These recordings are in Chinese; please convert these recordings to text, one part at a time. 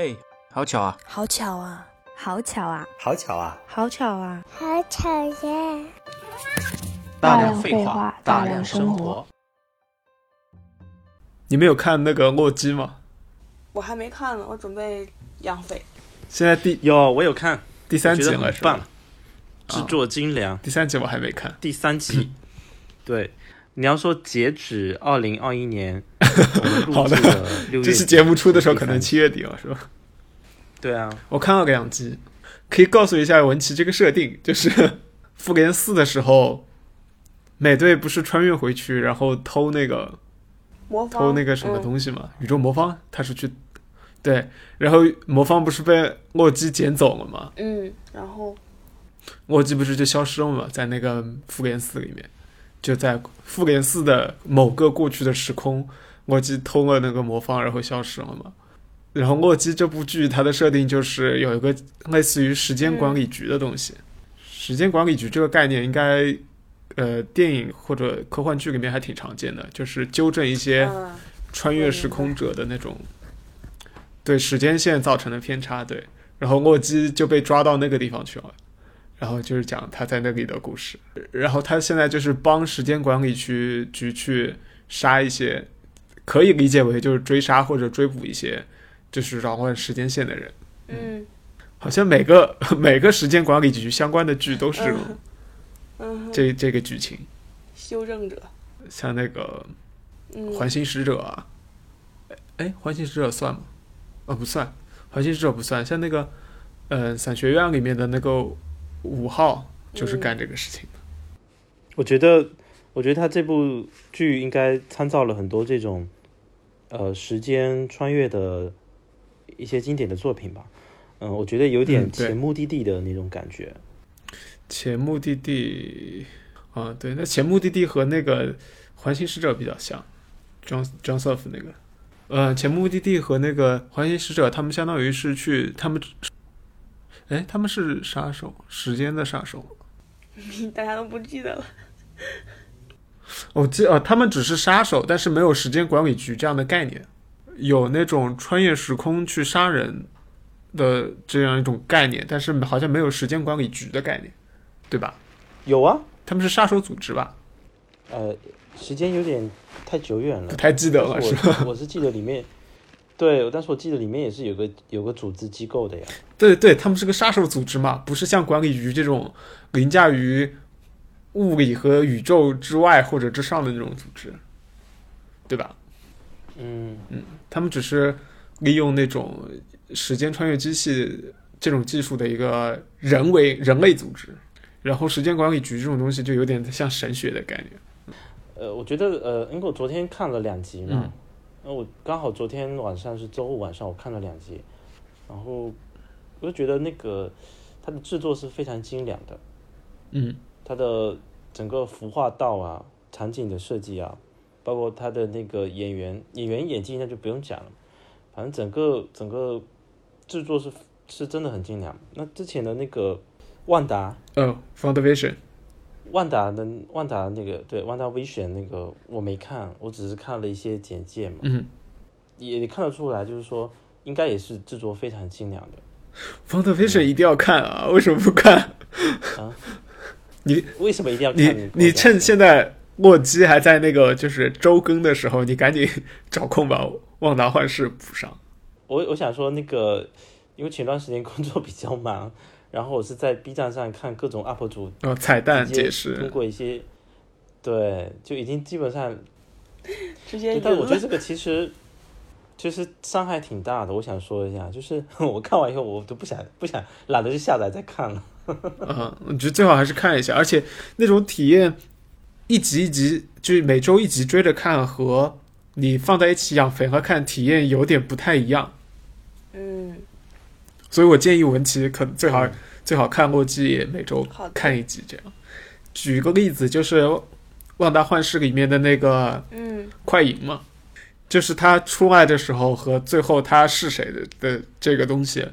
嘿，好巧啊！好巧啊！好巧啊！好巧啊！好巧啊！好巧呀！大量废话，大量生活。你们有看那个《洛基》吗？我还没看呢，我准备养肥。现在第有我有看第三集了，是很棒吧？，制作精良。第三集我还没看。第三集，对，你要说截止二零二一年，好的 这期节目出的时候可能七月底了，是吧？对啊，我看了两集，可以告诉一下文琪这个设定，就是 复联四的时候，美队不是穿越回去，然后偷那个魔方偷那个什么嗯东西嘛？宇宙魔方，他是去对，然后魔方不是被洛基捡走了吗？嗯，然后洛基不是就消失了嘛，在那个复联四里面，就在复联四的某个过去的时空，洛基偷了那个魔方，然后消失了嘛。然后洛基这部剧它的设定就是有一个类似于时间管理局的东西，时间管理局这个概念应该呃电影或者科幻剧里面还挺常见的，就是纠正一些嗯，穿越时空者的那种对时间线造成的偏差，对。然后洛基就被抓到那个地方去了，然后就是讲他在那里的故事。然后他现在就是帮时间管理局局去杀一些，可以理解为就是追杀或者追捕一些就是扰乱时间线的人。嗯好像每个 每个时间管理局相关的剧都是这嗯，这这个剧情，修正者，像那个嗯，环形使者啊，哎，环形使者算吗？哦，不算，环形使者不算。像那个，呃，伞学院里面的那个五号就是干这个事情的。我觉得，我觉得他这部剧应该参照了很多这种，呃，时间穿越的一些经典的作品吧。嗯，我觉得有点前目的地的那种感觉。前目的地，啊，对，那前目的地和那个环形使者比较像，John John s u f 那个，呃，前目的地和那个环形使者，他们相当于是去他们，哎，他们是杀手，时间的杀手。大家都不记得了。我记呃，他们只是杀手，但是没有时间管理局这样的概念，有那种穿越时空去杀人的这样一种概念，但是好像没有时间管理局的概念，对吧？有啊，他们是杀手组织吧？呃，时间有点太久远了不，太记得了，我我是记得里面，对，但是我记得里面也是有个有个组织机构的呀。对对，他们是个杀手组织嘛，不是像管理局这种凌驾于物理和宇宙之外或者之上的那种组织，对吧？嗯，他们只是利用那种时间穿越机器这种技术的一个人为人类组织，然后时间管理局这种东西就有点像神学的概念。呃，我觉得呃，因为我昨天看了两集嘛嗯，那、我刚好昨天晚上是周五晚上，我看了两集，然后我就觉得那个它的制作是非常精良的，嗯。它的整个服化道啊、场景的设计啊，包括它的那个演员演员演技那就不用讲了，反正整个整个制作是是真的很精良。那之前的那个万达哦 f 万达的万达那个对万达 Vision 那个我没看，我只是看了一些简介嘛，嗯也看得出来，就是说应该也是制作非常精良的。f o u n d a v i s i o n 一定要看啊！为什么不看？啊？你为什么一定要你看？你趁现在洛基还在那个就是周更的时候，你赶紧找空把《万达幻视》补上。我我想说那个，因为前段时间工作比较忙，然后我是在 B 站上看各种 UP 主哦，彩蛋解释通，过一些，对，就已经基本上，直接对，但我觉得。这个其实其实伤害挺大的。我想说一下，就是 我看完以后，我都不想不想懒得去下载再看了。嗯，我觉得最好还是看一下，而且那种体验，一集一集，就是每周一集追着看，和你放在一起养肥和看，体验有点不太一样。嗯，所以我建议文琪可能最好、嗯最好看洛基，也每周看一集这样。举个例子，就是《旺达幻视》里面的那个嗯快银嘛，就是他出来的时候和最后他是谁的的这个东西，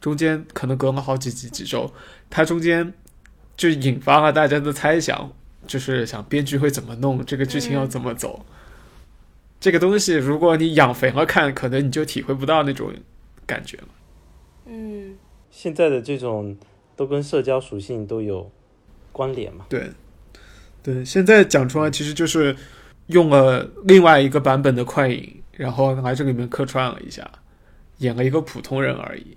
中间可能隔了好几集几周，它中间就引发了大家的猜想，就是想编剧会怎么弄，这个剧情要怎么走。这个东西如果你养肥了看，可能你就体会不到那种感觉了。嗯现在的这种都跟社交属性都有关联嘛。对，对，现在讲出来其实就是用了另外一个版本的快影，然后来这里面客串了一下，演了一个普通人而已。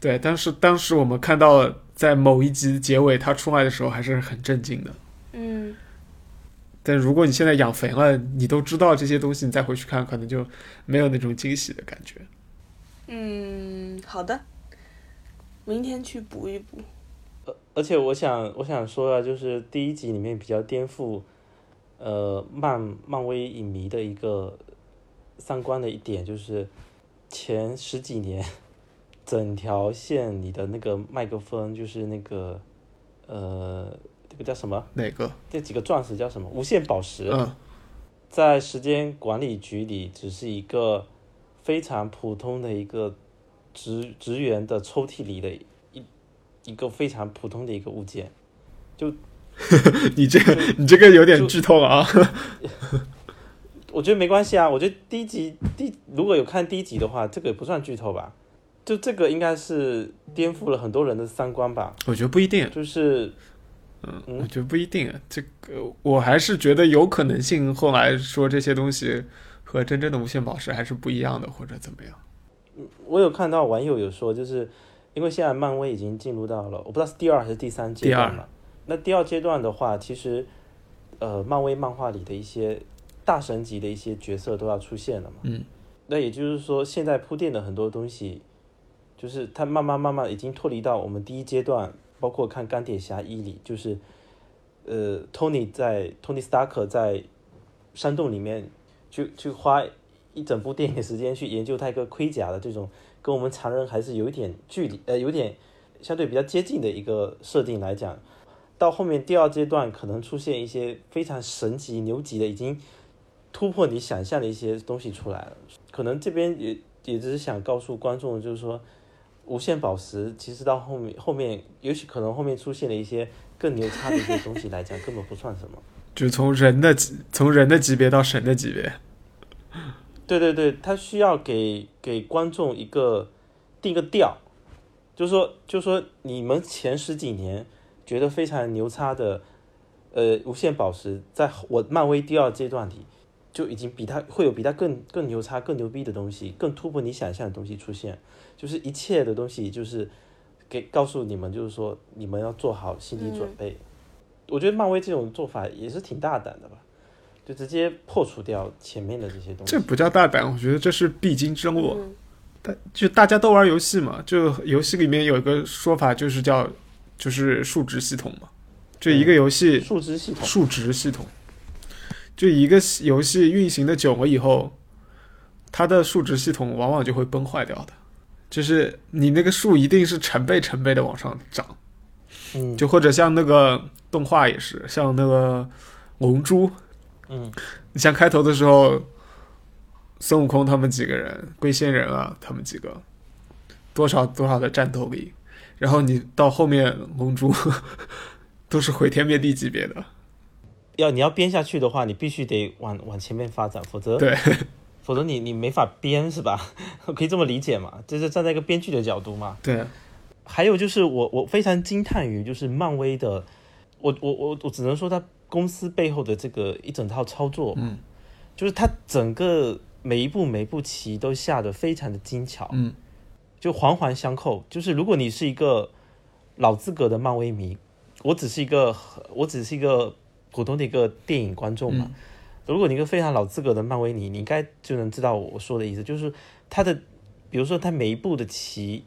对，但是当时我们看到在某一集结尾他出来的时候还是很震惊的。嗯但如果你现在养肥了，你都知道这些东西，你再回去看，可能就没有那种惊喜的感觉。嗯，好的，明天去补一补。而且我想我想说啊，就是第一集里面比较颠覆呃漫漫威影迷的一个三观的一点，就是前十几年整条线里的那个麦克风，就是那个呃这个叫什么？哪个？这几个钻石叫什么？无限宝石。嗯，在时间管理局里，只是一个非常普通的一个职职员的抽屉里的一一个非常普通的一个物件。就 你这个你这个有点剧透了啊。我觉得没关系啊，我觉得第一集第如果有看第一集的话，这个也不算剧透吧。就这个应该是颠覆了很多人的三观吧。我觉得不一定，就是嗯，嗯我觉得不一定。这个我还是觉得有可能性，后来说这些东西和真正的无限宝石还是不一样的，或者怎么样。我有看到网友有说，就是因为现在漫威已经进入到了，我不知道是第二还是第三阶段了。那第二阶段的话，其实呃，漫威漫画里的一些大神级的一些角色都要出现了嘛。嗯。那也就是说，现在铺垫的很多东西，就是它慢慢慢慢已经脱离到我们第一阶段，包括看钢铁侠一里，就是呃，Tony 在 Tony Stark 在山洞里面去去花一整部电影时间去研究他一个盔甲的这种，跟我们常人还是有一点距离，呃，有点相对比较接近的一个设定来讲，到后面第二阶段可能出现一些非常神级牛级的，已经突破你想象的一些东西出来了。可能这边也也只是想告诉观众，就是说，无限宝石其实到后面后面，也许可能后面出现了一些更牛叉的一些东西来讲，根本不算什么。就从人的从人的级别到神的级别。对对对，他需要给给观众一个定个调，就是说，就是说，你们前十几年觉得非常牛叉的，呃，无限宝石，在我漫威第二阶段里，就已经比它会有比它更更牛叉、更牛逼的东西，更突破你想象的东西出现，就是一切的东西，就是给告诉你们，就是说，你们要做好心理准备。我觉得漫威这种做法也是挺大胆的吧。就直接破除掉前面的这些东西。这不叫大胆，我觉得这是必经之路。嗯大就大家都玩游戏嘛，就游戏里面有一个说法，就是叫就是数值系统嘛。就一个游戏数值系统，数值系统，就一个游戏运行的久了以后，它的数值系统往往就会崩坏掉的。就是你那个数一定是成倍成倍的往上涨，嗯，就或者像那个动画也是，像那个龙珠，嗯，你像开头的时候，孙悟空他们几个人，龟仙人啊，他们几个，多少多少的战斗力，然后你到后面龙珠 都是毁天灭地级别的，要你要编下去的话，你必须得往往前面发展，否则对，否则你你没法编是吧？可以这么理解嘛？这是站在一个编剧的角度嘛？对，还有就是我我非常惊叹于就是漫威的，我我我我只能说他公司背后的这个一整套操作，嗯，就是他整个每一步每一步棋都下的非常的精巧，嗯，就环环相扣。就是如果你是一个老资格的漫威迷，我只是一个我只是一个普通的一个电影观众嘛。如果你一个非常老资格的漫威迷，你应该就能知道我说的意思，就是他的，比如说他每一步的棋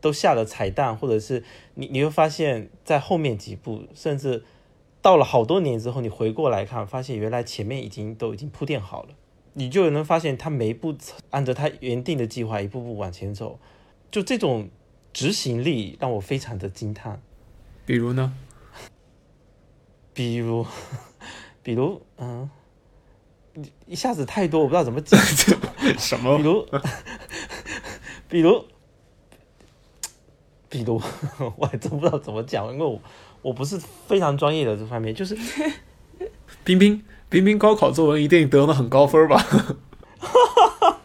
都下了彩蛋，或者是你你会发现在后面几步，甚至到了好多年之后，你回过来看，发现原来前面已经都已经铺垫好了，你就能发现他每一步按照他原定的计划一步步往前走，就这种执行力让我非常的惊叹。比如呢，比如，比如，嗯，一下子太多，我不知道怎么讲。什么 比如，比如，比如，我还真不知道怎么讲，因为我我不是非常专业的这方面，就是 冰冰冰冰高考作文一定得了很高分吧？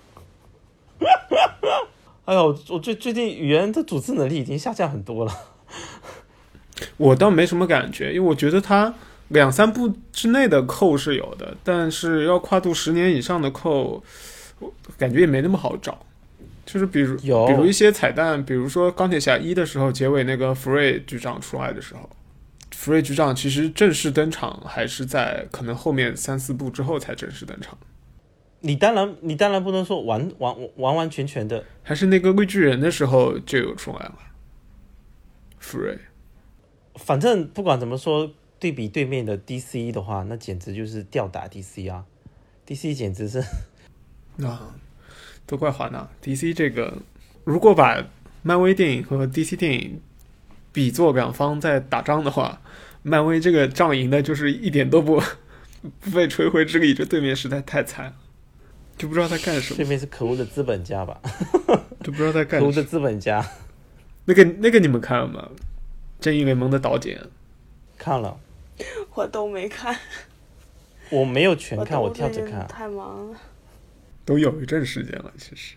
哎呦，我最最近语言的组织能力已经下降很多了。我倒没什么感觉，因为我觉得他两三步之内的扣是有的，但是要跨度十年以上的扣，我感觉也没那么好找。就是比如有比如一些彩蛋，比如说钢铁侠一的时候，结尾那个福瑞局长出来的时候，福瑞局长其实正式登场还是在可能后面三四部之后才正式登场，你当然，你当然不能说完完完完全全的，还是那个绿巨人的时候就有出来了。福瑞，反正不管怎么说，对比对面的 DC 的话，那简直就是吊打 DC 啊！DC 简直是啊，都怪华纳 DC 这个，如果把漫威电影和 DC 电影比作两方在打仗的话，漫威这个仗赢的就是一点都不 不费吹灰之力，这对面实在太惨了，就不知道在干什么，对面是可恶的资本家吧？就不知道在干什么。可恶的资本家，那个那个你们看了吗？正义联盟的导剪，看了我都没看，我没有全看，都我跳着看，太忙了。都有一阵时间了，其实。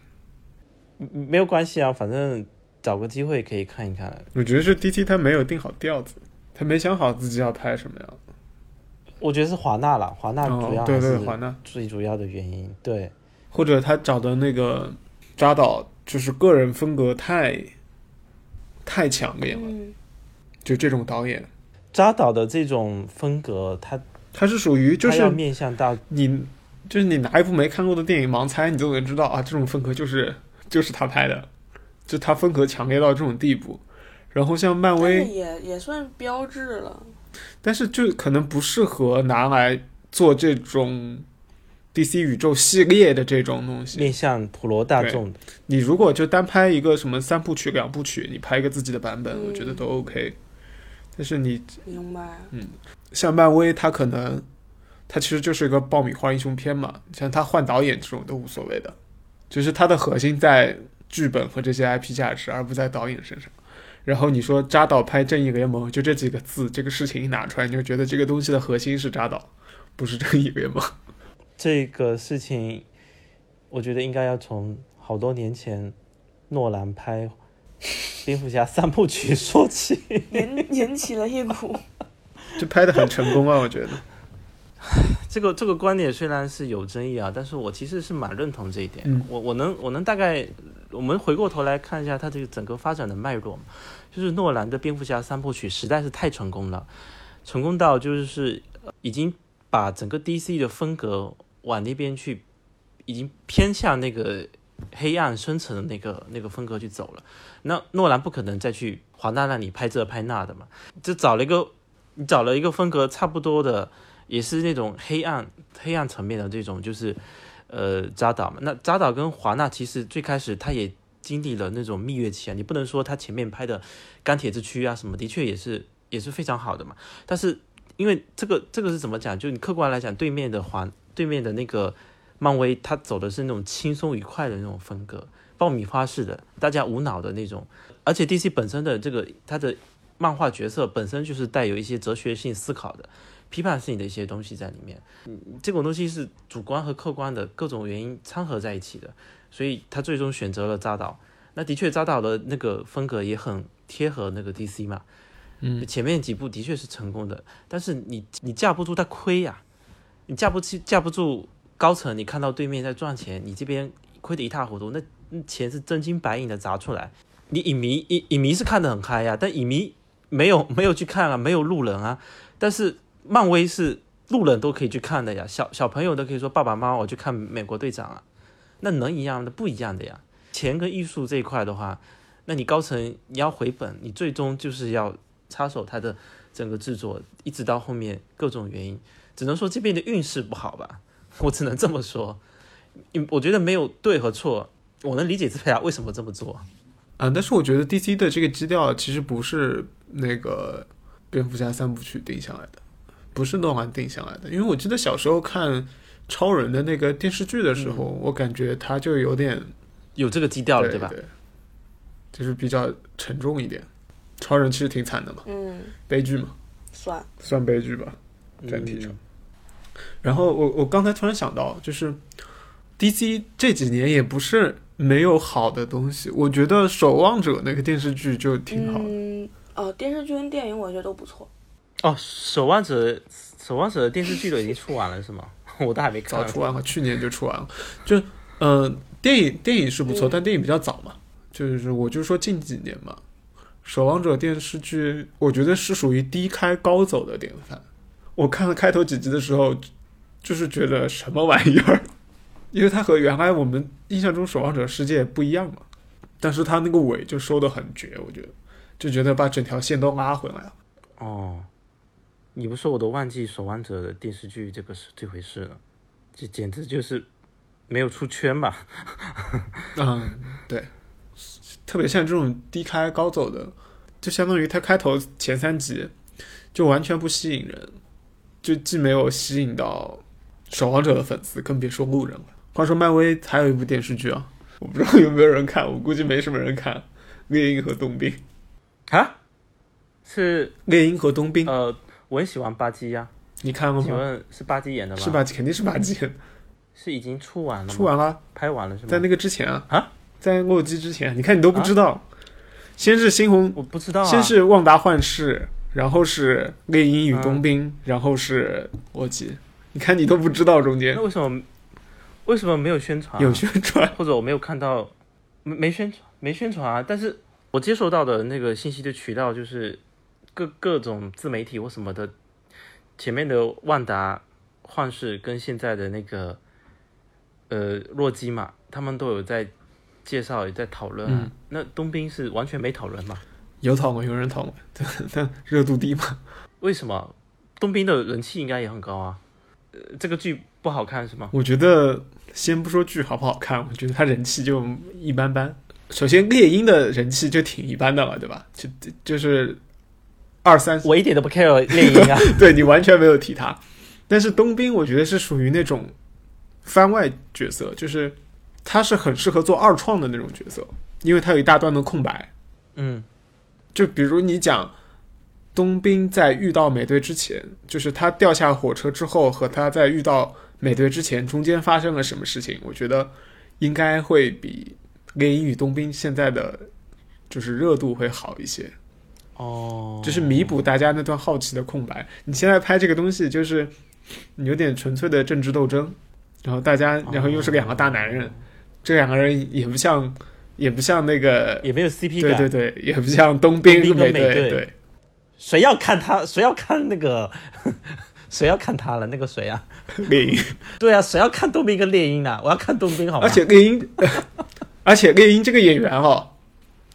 嗯没有关系啊，反正找个机会可以看一看。我觉得是 D T 他没有定好调子，他没想好自己要拍什么样。我觉得是华纳了，华纳主哦，对对，华纳。最主要的原因。对，或者他找的那个扎导，就是个人风格太太强烈了，嗯，就这种导演，扎导的这种风格，他他是属于就他要是面向大你就是你拿一部没看过的电影盲猜，你就能知道啊，这种风格就是就是他拍的，就它风格强烈到这种地步。然后像漫威，也也算标志了。但是就可能不适合拿来做这种 DC 宇宙系列的这种东西。面向普罗大众的。你如果就单拍一个什么三部曲、两部曲，你拍一个自己的版本，嗯我觉得都 OK。但是你明白。嗯像漫威，它可能它其实就是一个爆米花英雄片嘛，像它换导演这种都无所谓的，就是它的核心在剧本和这些 IP 价值，而不在导演身上。然后你说扎导拍《正义联盟》，就这几个字，这个事情一拿出来，你就觉得这个东西的核心是扎导，不是正义联盟。这个事情，我觉得应该要从好多年前诺兰拍蝙蝠侠三部曲说起。引引起了一股 就拍的很成功啊，我觉得。这个这个观点虽然是有争议啊，但是我其实是蛮认同这一点。嗯我我能我能大概，我们回过头来看一下它这个整个发展的脉络嘛，就是诺兰的蝙蝠侠三部曲实在是太成功了，成功到就是呃已经把整个 DC 的风格往那边去，已经偏向那个黑暗深层的那个那个风格去走了。那诺兰不可能再去华纳那里拍这拍那的嘛，就找了一个你找了一个风格差不多的。也是那种黑暗黑暗层面的这种，就是呃扎导嘛。那扎导跟华纳其实最开始他也经历了那种蜜月期啊，你不能说他前面拍的《钢铁之躯》啊什么，的确也是也是非常好的嘛。但是因为这个这个是怎么讲？就你客观来讲，对面的华对面的那个漫威，他走的是那种轻松愉快的那种风格，爆米花式的，大家无脑的那种。而且 DC 本身的这个它的漫画角色本身就是带有一些哲学性思考的。批判性的一些东西在里面，嗯，这种东西是主观和客观的各种原因掺合在一起的，所以他最终选择了扎导。那的确，扎导的那个风格也很贴合那个 DC 嘛，嗯，前面几部的确是成功的，但是你你架不住他亏呀、你架不起架不住高层，你看到对面在赚钱，你这边亏得一塌糊涂，那那钱是真金白银的砸出来，你影迷影影迷是看得很嗨呀、但影迷没有没有去看啊，没有路人啊，但是。漫威是路人都可以去看的呀，小小朋友都可以说爸爸妈妈我去看美国队长啊，那能一样的不一样的呀。钱跟艺术这一块的话，那你高层你要回本，你最终就是要插手他的整个制作，一直到后面各种原因，只能说这边的运势不好吧，我只能这么说。我觉得没有对和错，我能理解这家为什么这么做啊。但是我觉得 DC 的这个基调其实不是那个蝙蝠侠三部曲定下来的。不是诺兰定下来的，因为我记得小时候看超人的那个电视剧的时候，嗯、我感觉他就有点有这个基调了，对吧？对，就是比较沉重一点。超人其实挺惨的嘛，嗯，悲剧嘛，算算悲剧吧，整体上。嗯、然后我我刚才突然想到，就是 DC 这几年也不是没有好的东西。我觉得《守望者》那个电视剧就挺好的。嗯，哦，电视剧跟电影我觉得都不错。哦，守望者，守望者的电视剧都已经出完了是吗？我都还没看。早出完了，去年就出完了。就，嗯、电影电影是不错，嗯但电影比较早嘛。就是我就说近几年嘛，《守望者》电视剧，我觉得是属于低开高走的典范。我看了开头几集的时候，就是觉得什么玩意儿，因为它和原来我们印象中《守望者》世界不一样嘛。但是它那个尾就收的很绝，我觉得，就觉得把整条线都拉回来了。哦，你不说我都忘记守望者的电视剧这个是这回事了，这简直就是没有出圈吧？嗯，对，特别像这种低开高走的，就相当于它开头前三集就完全不吸引人，就既没有吸引到守望者的粉丝，更别说路人了。话说漫威还有一部电视剧啊，我不知道有没有人看，我估计没什么人看，《猎鹰和冬兵》。啊？是猎鹰和冬兵，呃，我很喜欢巴基呀、你看过吗请？问是巴基演的吗？是？吧？肯定是巴基，是已经出完了吗？出完了，拍完了是吗？在那个之前啊，啊在洛基之前，你看你都不知道，先是猩红我不知道啊。先是旺达幻视，然后是猎鹰与冬兵，然后是洛基。你看你都不知道中间那为什么为什么没有宣传啊、有宣传，或者我没有看到，没没宣传，没宣传啊。但是我接收到的那个信息的渠道就是各各种自媒体或什么的，前面的万达幻视跟现在的那个呃洛基嘛，他们都有在介绍，也在讨论啊。嗯那冬兵是完全没讨论嘛？有讨论，有人讨论，但但热度低嘛。为什么？冬兵的人气应该也很高啊。呃，这个剧不好看是吗？我觉得先不说剧好不好看，我觉得他人气就一般般。首先，猎鹰的人气就挺一般的了，对吧？就就是二三我一点都不 care 猎鹰啊。对你完全没有提他。但是冬兵，我觉得是属于那种番外角色，就是他是很适合做二创的那种角色，因为他有一大段的空白。嗯就比如你讲冬兵在遇到美队之前，就是他掉下火车之后和他在遇到美队之前中间发生了什么事情，我觉得应该会比猎鹰与冬兵现在的就是热度会好一些。哦，就是弥补大家那段好奇的空白。你现在拍这个东西，就是有点纯粹的政治斗争，然后大家，然后又是两个大男人，这两个人也不像，也不像那个，也没有 CP 对感。对对，也不像冬兵冬兵跟美美队对，谁要看他？谁要看那个？谁要看他了？那个谁啊？猎鹰，对啊，谁要看冬兵跟猎鹰呢？我要看冬兵，好吗？而且猎鹰，而且猎鹰这个演员哦，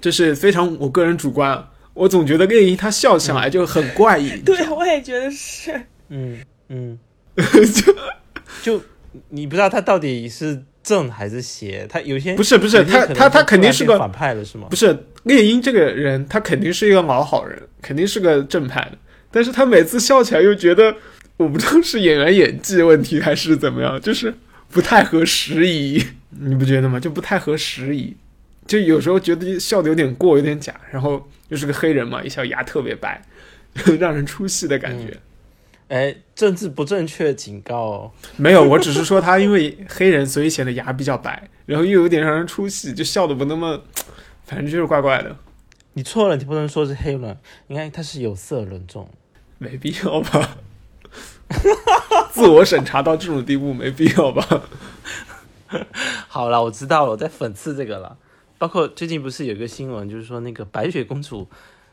就是非常我个人主观啊，我总觉得猎鹰他笑起来就很怪异，对，我也觉得是。嗯嗯，就就你不知道他到底是正还是邪？他有些不是不是他他他肯定是个反派了，是吗不？是猎鹰这个人，他肯定是一个老好人，肯定是个正派的。但是他每次笑起来又觉得，我不知道是演员演技问题还是怎么样，就是不太合时宜，你不觉得吗？就不太合时宜，就有时候觉得笑的有点过，有点假，然后又是个黑人嘛，一笑牙特别白，让人出戏的感觉。哎，政治不正确警告哦。没有，我只是说他因为黑人，所以显得牙比较白，然后又有点让人出戏，就笑的不那么，反正就是怪怪的。你错了，你不能说是黑人，应该他是有色人种。没必要吧？自我审查到这种地步，没必要吧？好了，我知道了，我在讽刺这个了。包括最近不是有一个新闻，就是说那个白雪公主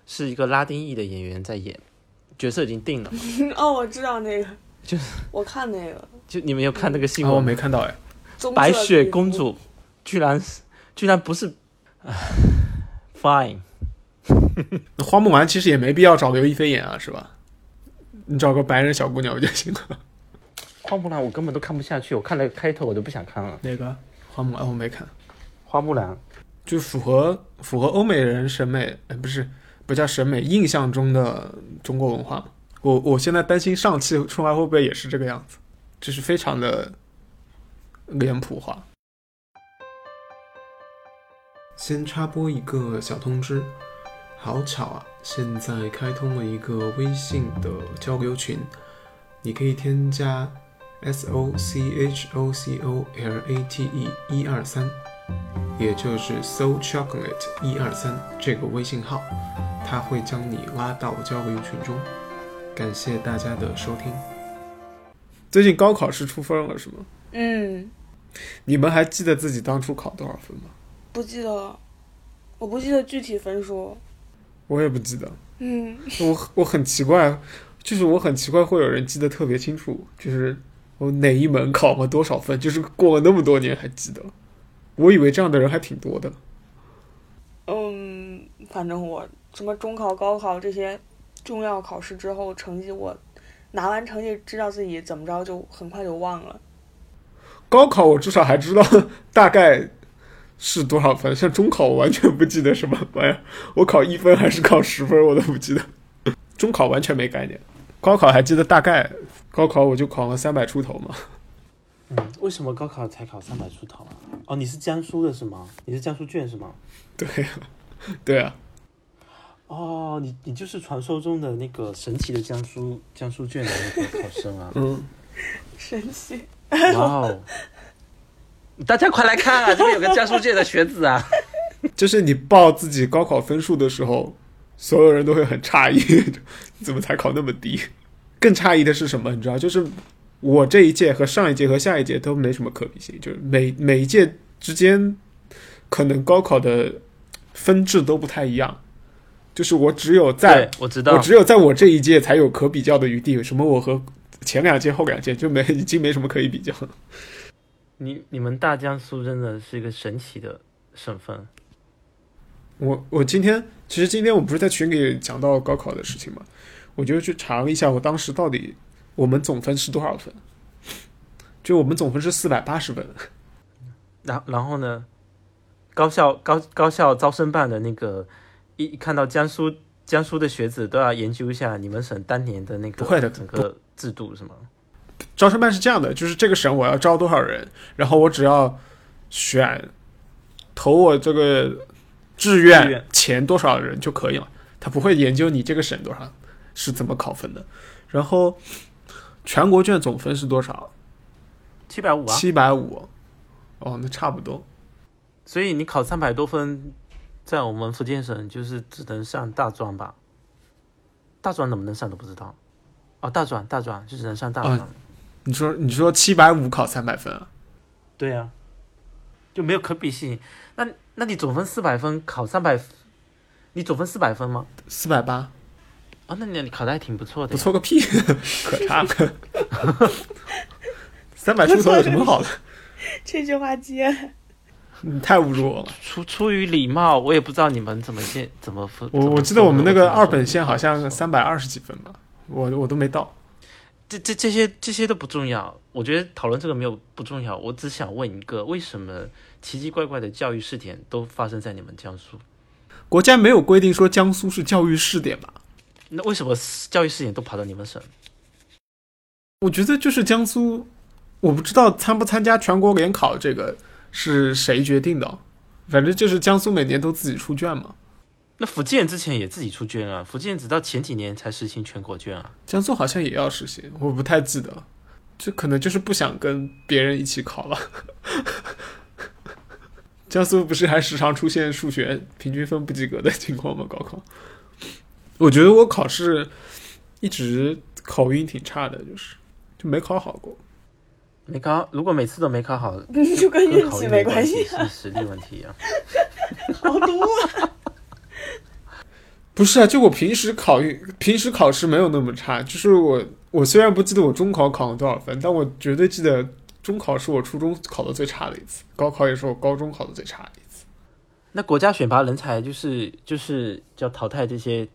是一个拉丁裔的演员在演，角色已经定了。哦，我知道那个，就是我看那个就你们有看那个新闻，我？没看到哎。白雪公主居然是居然不是唉，fine，那 花木兰其实也没必要找刘亦菲演啊，是吧？你找个白人小姑娘不就行了？花木兰我根本都看不下去，我看了开头我就不想看了。哪个花木兰我没看，花木兰，就符合符合欧美人审美，哎，不是不叫审美，印象中的中国文化嘛。我我现在担心上汽出来会不会也是这个样子，就是非常的脸谱化。先插播一个小通知，好巧啊！现在开通了一个微信的交流群，你可以添加 S O C H O C O L A T E 一二三，也就是 So Chocolate 一二三这个微信号，它会将你拉到交流群中。感谢大家的收听。最近高考是出分了是吗？嗯，你们还记得自己当初考多少分吗？不记得，我不记得具体分数。我也不记得。嗯，我我很奇怪，就是我很奇怪会有人记得特别清楚，就是我哪一门考了多少分，就是过了那么多年还记得。我以为这样的人还挺多的。嗯，反正我什么中考、高考这些重要考试之后，成绩我拿完成绩，知道自己怎么着，就很快就忘了。高考我至少还知道 大概是多少分，像中考我完全不记得什么玩意儿，我考一分还是考十分我都不记得。中考完全没概念，高考还记得大概，高考我就考了三百出头嘛。嗯，为什么高考才考三百出头啊？哦，你是江苏的是吗？你是江苏卷是吗？对啊、对啊，哦，你你就是传说中的那个神奇的江苏江苏卷的那个考生啊！嗯，神奇。哇哦，大家快来看啊，这边有个江苏卷的学子啊！就是你报自己高考分数的时候，所有人都会很诧异，怎么才考那么低？更诧异的是什么？你知道，就是我这一届和上一届和下一届都没什么可比性，就是每每一届之间可能高考的分制都不太一样。就是我只有在，我知道我，只有在我这一届才有可比较的余地，什么我和前两届、后两届就没已经没什么可以比较了。你你们大江苏真的是一个神奇的省份。我我今天其实今天我不是在群里讲到高考的事情嘛，我就去查了一下，我当时到底我们总分是多少分？就我们总分是四百八十分，然然后呢，高校高高校招生办的那个一一看到江苏江苏的学子都要研究一下你们省当年的那个不会的整个制度是吗？招生办是这样的，就是这个省我要招多少人，然后我只要选投我这个志愿前多少人就可以了，他不会研究你这个省多少是怎么考分的。然后全国卷总分是多少？七百五啊，七百五。哦，那差不多。所以你考三百多分，在我们福建省就是只能上大专吧？大专能不能上都不知道。哦，大专大专就只能上大专。哦你说你说七百五考三百分啊？对啊，就没有可比性。那那你总分四百分，考三百，你总分四百分吗？四百八，哦，那你你考的还挺不错的。不。错个屁，可差了。三百出头有什么好的？这句话接。你太侮辱我了。出出于礼貌，我也不知道你们怎么现怎么分。我我记得我们那个二本线好像三百二十几分吧，我我都没到。这这这些这些都不重要，我觉得讨论这个没有不重要。我只想问一个，为什么奇奇怪怪的教育试点都发生在你们江苏？国家没有规定说江苏是教育试点吧？那为什么教育试点都跑到你们省？我觉得就是江苏，我不知道参不参加全国联考这个是谁决定的，反正就是江苏每年都自己出卷嘛。那福建之前也自己出卷啊，福建直到前几年才实行全国卷啊。江苏好像也要实行，我不太记得了，这可能就是不想跟别人一起考了。江苏不是还时常出现数学平均分不及格的情况吗？高考，我觉得我考试一直考运挺差的，就是就没考好过。没考，如果每次都没考好，就跟运气没关关系是实力问题啊。好毒啊！不是啊，就我平时考运，平时考试没有那么差。就是我，我虽然不记得我中考考了多少分，但我绝对记得中考是我初中考的最差的一次，高考也是我高中考的最差的一次。那国家选拔人才就是就是要淘汰这些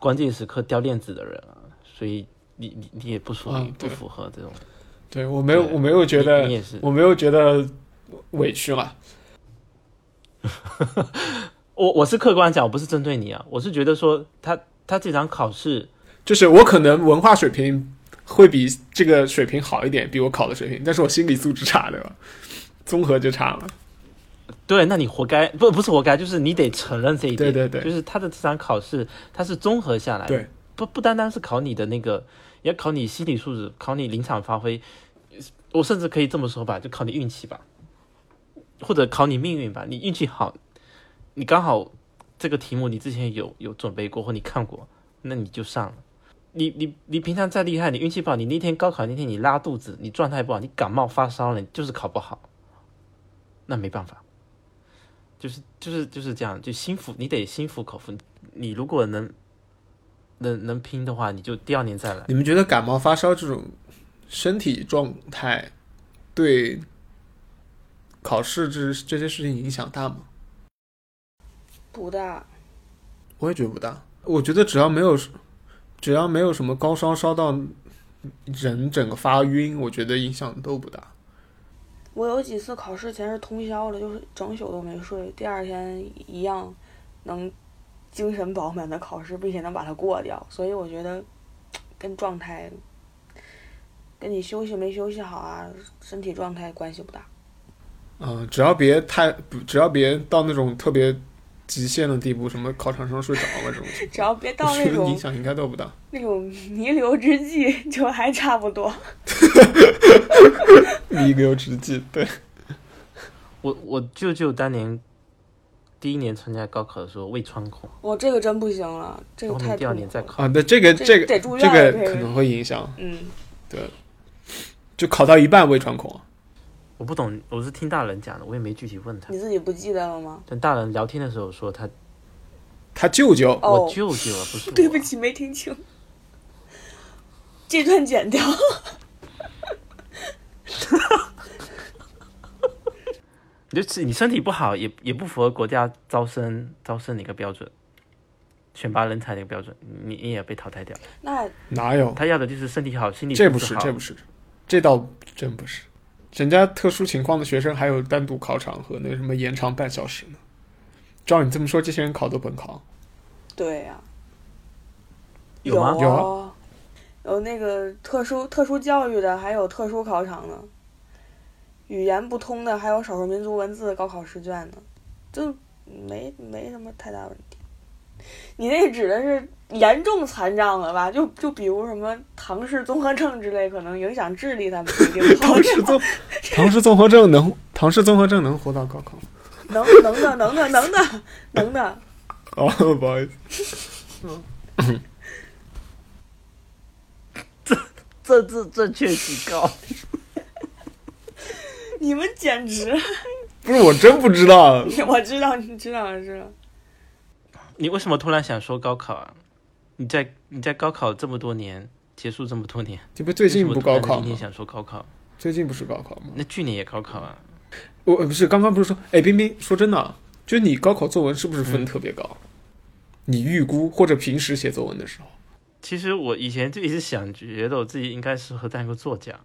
关键时刻掉链子的人啊，所以你你你也不属于、不符合这种。对我没有，我没有觉得你你也是，我没有觉得委屈了。我我是客观讲，我不是针对你啊，我是觉得说他他这场考试，就是我可能文化水平会比这个水平好一点，比我考的水平，但是我心理素质差，对吧？综合就差了。对，那你活该，不不是活该，就是你得承认这一点，对对对就是他的这场考试，它是综合下来的，对，不不单单是考你的那个，也要考你心理素质，考你临场发挥，我甚至可以这么说吧，就考你运气吧。或者考你命运吧。你运气好，你刚好这个题目你之前有有准备过或你看过，那你就上了。你你你平常再厉害，你运气不好，你那天高考那天你拉肚子，你状态不好，你感冒发烧了，你就是考不好，那没办法，就是就是就是这样，就心服，你得心服口服。你如果能能能拼的话，你就第二年再来。你们觉得感冒发烧这种身体状态对考试这这些事情影响大吗？不大，我也觉得不大。我觉得只要没有只要没有什么高烧烧到人整个发晕，我觉得影响都不大。我有几次考试前是通宵了，就是整宿都没睡，第二天一样能精神饱满的考试，并且能把它过掉。所以我觉得跟状态、跟你休息没休息好啊，身体状态关系不大。嗯、只要别太，只要别到那种特别极限的地步，什么考场上睡着了这种，只要别到那觉得影响应该都不大。那种弥留之际，就还差不多。弥留之际，对，我我舅舅当年第一年参加高考的时候胃穿孔，我这个真不行了，这个太第二。年再考。啊，对，这个这这个这这个个可能会影响，嗯，对就考到一半胃穿孔。我不懂，我是听大人讲的，我也没具体问他你。自己不记得了吗？但大人聊天的时候说他，他舅舅哦我舅舅啊，不是。对不起，没听清。这段剪掉。你就是你身体不好，也也不符合国家招生招生的一个标准，选拔人才的一个标准，你你也被淘汰掉。那哪有？他要的就是身体好，心理这不是，这不是，这倒真不是。人家特殊情况的学生还有单独考场和那个什么延长半小时呢。照你这么说，这些人考的本考，对呀、有吗？有啊，有那个特殊特殊教育的，还有特殊考场呢。语言不通的，还有少数民族文字的高考试卷呢，就没没什么太大问题。你那指的是严重残障了吧？就就比如什么唐氏综合症之类，可能影响智力，他们不一定考唐氏综 唐氏综合症能唐氏综合症能活到高考吗？能能的能的能的能的。哦，不好意思，嗯。这这这正确极高。你们简直，不是我真不知道。我知道，你知道，知道。你为什么突然想说高考啊？你在你在高考这么多年，结束这么多年，这不最近不高考吗？为什么突然今天想说高考，最近不是高考吗？那去年也高考啊。我呃不是刚刚不是说，哎，冰冰，说真的啊，就你高考作文是不是分嗯特别高？你预估或者平时写作文的时候，其实我以前就一直想，觉得我自己应该适合当一个作家，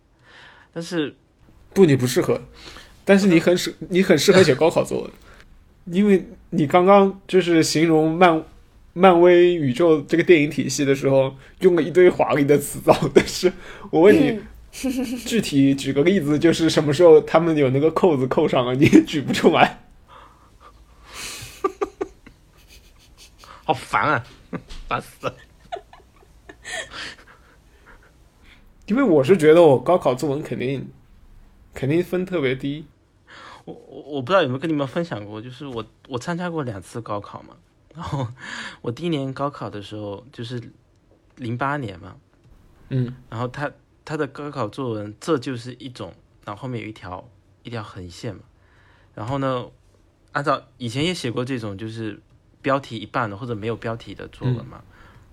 但是不，你不适合，但是你很适，你很适合写高考作文，因为你刚刚就是形容漫漫威宇宙这个电影体系的时候，用了一堆华丽的词藻，但是我问你，具体举个例子，就是什么时候他们有那个扣子扣上了，你也举不出来。好烦啊，烦死了。因为我是觉得我高考作文肯定肯定分特别低，我我我不知道有没有跟你们分享过，就是我我参加过两次高考嘛，然后我第一年高考的时候就是零八年嘛，嗯，然后他他的高考作文这就是一种，然后后面有一条一条横线嘛，然后呢，按照以前也写过这种就是标题一半的或者没有标题的作文嘛，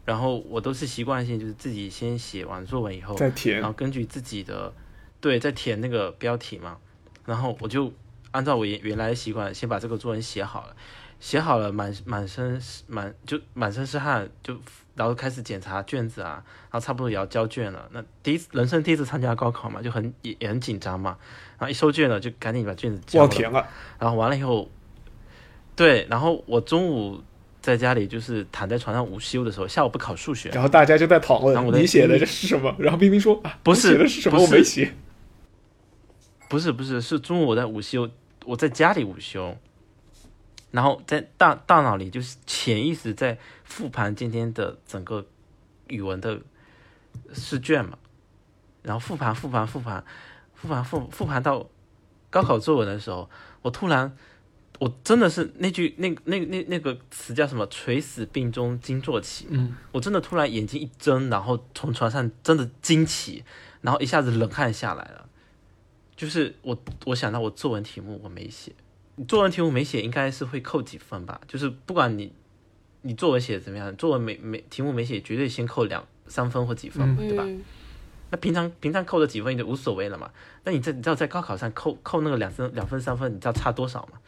然后我都是习惯性就是自己先写完作文以后，再填然后根据自己的对再填那个标题嘛，然后我就按照我原原来的习惯，先把这个作文写好了，写好了满满身是满就满身是汗，就然后开始检查卷子啊，然后差不多也要交卷了。那第一次人生第一次参加高考嘛，就很也也很紧张嘛，然后一收卷了就赶紧把卷子交了，忘填了，然后完了以后，对，然后我中午在家里就是躺在床上午休的时候，下午不考数学，然后大家就在讨然后我的论你写的这是什么，然后冰冰说啊，不是我写的是什么，我没写。不是不是，是中午我在午休，我在家里午休，然后在大大脑里就是潜意识在复盘今天的整个语文的试卷嘛，然后复盘复盘复盘复盘复复盘到高考作文的时候，我突然，我真的是那句那那那那个词叫什么“垂死病中惊坐起”，嗯，我真的突然眼睛一睁，然后从床上真的惊起，然后一下子冷汗下来了。就是我我想到我作文题目我没写，作文题目没写应该是会扣几分吧？就是不管你你作文写的怎么样，作文没没题目没写，绝对先扣两三分或几分嘛，对吧？嗯，那平常平常扣的几分就无所谓了嘛。那你在你知道在高考上扣扣那个两分两分三分，你知道差多少吗？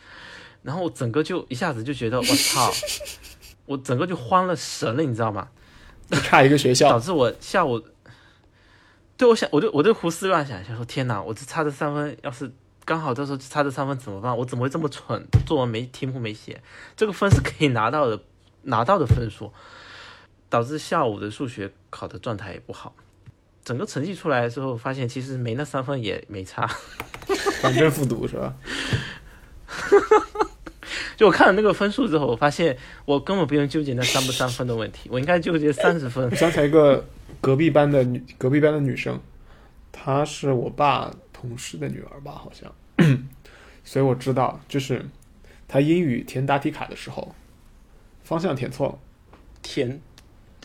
然后我整个就一下子就觉得我操，我整个就慌了神了，你知道吗？差一个学校，导致我下午，对我想我就我就胡思乱想，想说天哪，我这差这三分，要是刚好到时候差这三分怎么办？我怎么会这么蠢？作文没题目没写，这个分是可以拿到的，拿到的分数，导致下午的数学考的状态也不好。整个成绩出来之后，发现其实没那三分也没差。反正复读是吧？就我看了那个分数之后，我发现我根本不用纠结那三不三分的问题，我应该纠结三十分我。想起来一个隔壁班的女，隔壁班的女生，她是我爸同事的女儿吧，好像，所以我知道，就是她英语填答题卡的时候，方向填错了，填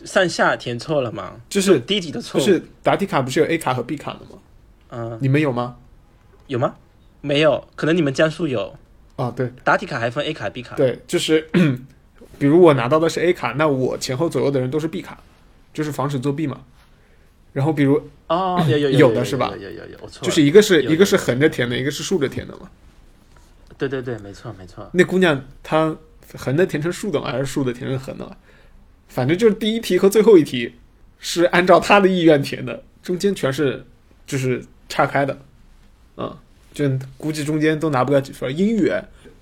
上下填错了吗？就是低级的错就。是答题卡不是有 A 卡和 B 卡的吗？嗯，你们有吗？有吗？没有，可能你们江苏有啊，对答题卡还分 A 卡、B 卡。对，就是比如我拿到的是 A 卡，那我前后左右的人都是 B 卡，就是防止作弊嘛。然后比如哦，有有 有有的是吧有有有有，我错。就是一个是一个是横着填的，一个是竖着填的嘛。对对对，没错没错。那姑娘她横的填成竖的吗？还是竖的填成横的吗？反正就是第一题和最后一题是按照她的意愿填的，中间全是就是岔开的，嗯，就估计中间都拿不了几分。英语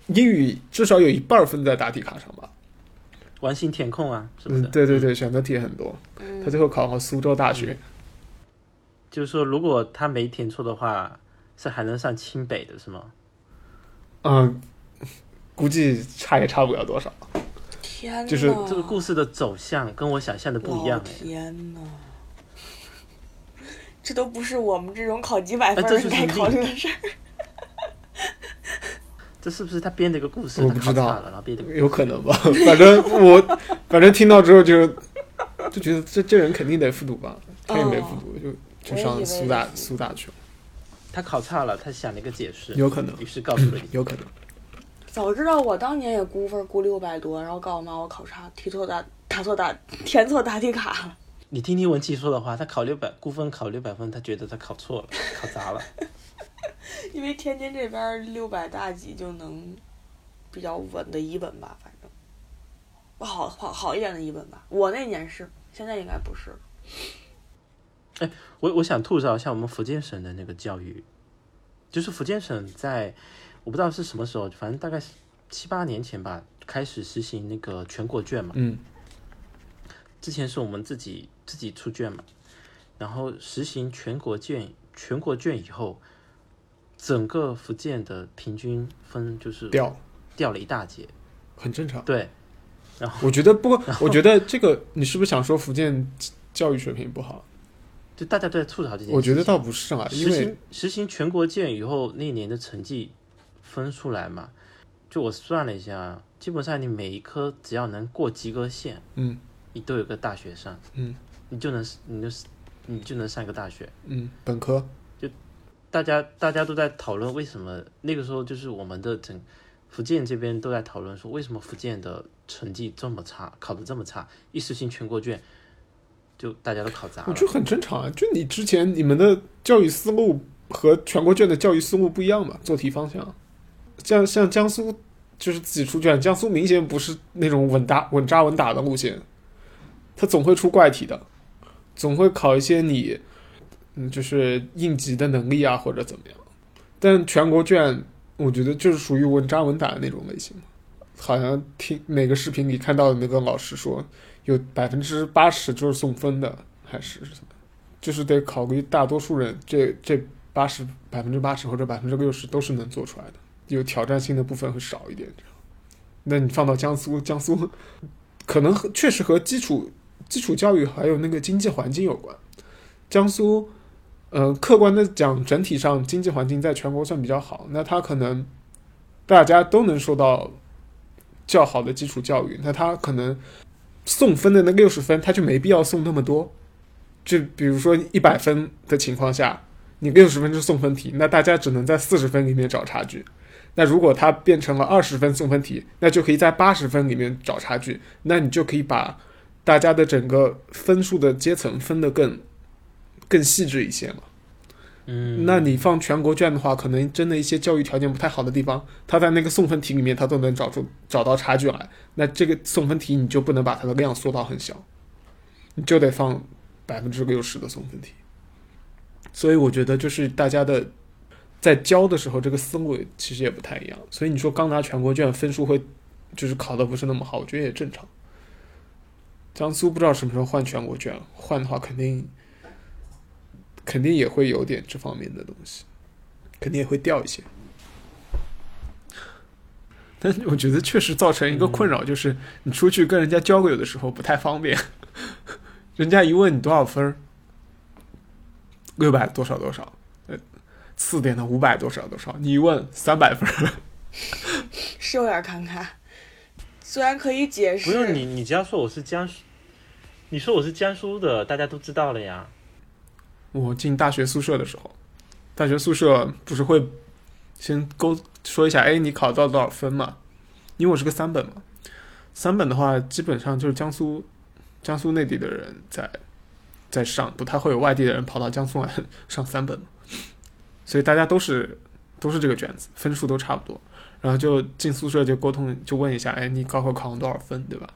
英语至少有一半分在答题卡上吧？完形填空啊，是不是？嗯，对对对，选择题很多。嗯她最后考上苏州大学，就是说，如果他没填错的话，是还能上清北的，是吗？嗯，估计差也差不了多少。天呐，就是这个故事的走向跟我想象的不一样哎。天呐，这都不是我们这种考几百分该考虑的事儿。这是不是他编的一个故事？我不知道有可能吧，反正我反正听到之后就就觉得这这人肯定得复读吧，他也没复读，就就上苏大苏大去了，他考差了，他想了一个解释，有可能于是告诉了你。有可能。早知道我当年也估分估六百多，然后告诉我妈我考差，题错答答错答填错答题卡了。你听听文琪说的话，他考六百估分考六百分，他觉得他考错了，考砸了。因为天津这边六百大几就能比较稳的一本吧，反正好好好一点的一本吧。我那年是，现在应该不是。哎我我想吐槽一下我们福建省的那个教育，就是福建省在我不知道是什么时候，反正大概是七八年前吧，开始实行那个全国卷嘛。嗯之前是我们自己自己出卷嘛，然后实行全国卷全国卷以后，整个福建的平均分就是掉掉了一大截。很正常。对，然后我觉得不过，我觉得这个你是不是想说福建教育水平不好？就大家都在吐槽这件事情。我觉得倒不是啊，因为实行实行全国卷以后，那一年的成绩分出来嘛，就我算了一下，基本上你每一科只要能过及格线，嗯你都有个大学生，嗯你就能你就你就能上一个大学。嗯本科就大家大家都在讨论为什么那个时候就是我们的整福建这边都在讨论说为什么福建的成绩这么差，考的这么差，一次性全国卷，就大家都考砸了。我觉得很正常啊。就你之前你们的教育思路和全国卷的教育思路不一样嘛，做题方向。像像江苏就是自己出卷，江苏明显不是那种稳打稳扎稳打的路线，他总会出怪题的，总会考一些你嗯就是应急的能力啊或者怎么样。但全国卷我觉得就是属于稳扎稳打的那种类型。好像听哪个视频里看到的那个老师说，有百分之八十就是送分的，还是什么？就是得考虑大多数人，这这八十百分之八十或者百分之六十都是能做出来的，有挑战性的部分会少一点。这样，那你放到江苏，江苏可能确实和基础基础教育还有那个经济环境有关。江苏呃，客观的讲，整体上经济环境在全国算比较好，那他可能大家都能受到较好的基础教育，那他可能送分的那六十分，他就没必要送那么多。就比如说一百分的情况下，你六十分是送分题，那大家只能在四十分里面找差距。那如果它变成了二十分送分题，那就可以在八十分里面找差距，那你就可以把大家的整个分数的阶层分得更更细致一些嘛。嗯，那你放全国卷的话，可能真的一些教育条件不太好的地方，他在那个送分题里面，他都能找出找到差距来。那这个送分题你就不能把它的量缩到很小，你就得放百分之六十的送分题。所以我觉得就是大家的在教的时候，这个思路其实也不太一样。所以你说刚拿全国卷分数会就是考的不是那么好，我觉得也正常。江苏不知道什么时候换全国卷，换的话肯定。肯定也会有点这方面的东西，肯定也会掉一些。但我觉得确实造成一个困扰，就是你出去跟人家交流的时候不太方便。人家一问你多少分六百多少多少，呃，次点的五百多少多少，你一问三百分 是有点尴尬。虽然可以解释，不用你，你只要说我是江苏，你说我是江苏的，大家都知道了呀。我进大学宿舍的时候，大学宿舍不是会先勾说一下，哎，你考到多少分嘛？因为我是个三本嘛，三本的话基本上就是江苏、江苏内地的人在在上，不太会有外地的人跑到江苏来 上三本，所以大家都是都是这个卷子，分数都差不多。然后就进宿舍就沟通，就问一下，哎，你高考考了多少分，对吧？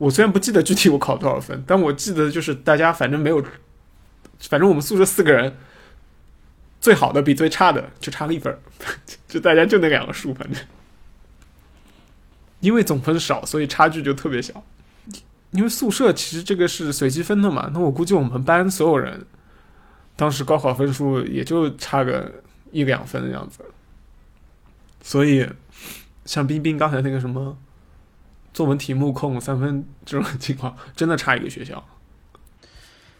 我虽然不记得具体我考了多少分，但我记得就是大家反正没有。反正我们宿舍四个人，最好的比最差的就差了一分 就大家就那两个数，反正因为总分少，所以差距就特别小。因为宿舍其实这个是随机分的嘛，那我估计我们班所有人当时高考分数也就差个一两分的样子。所以像冰冰刚才那个什么作文题目控三分这种情况，真的差一个学校。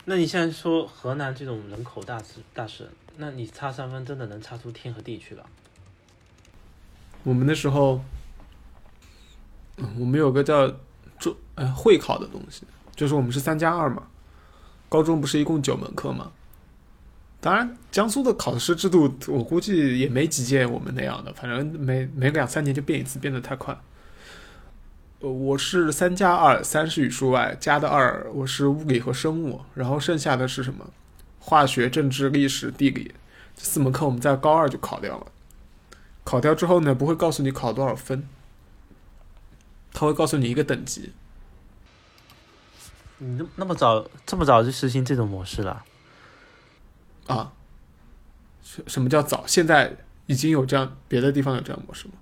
那你现在说河南这种人口大市大省，那你差三分真的能差出天和地去了？我们那时候，嗯，我们有个叫做呃会考的东西，就是我们是三加二嘛，高中不是一共九门课嘛？当然，江苏的考试制度我估计也没几届我们那样的，反正每每两三年就变一次，变得太快。呃，我是三加二，三是语数外，加的二我是物理和生物，然后剩下的是什么？化学、政治、历史、地理，这四门课我们在高二就考掉了。考掉之后呢，不会告诉你考多少分，他会告诉你一个等级。你那那么早这么早就实行这种模式了？啊？什什么叫早？现在已经有这样，别的地方有这样模式吗？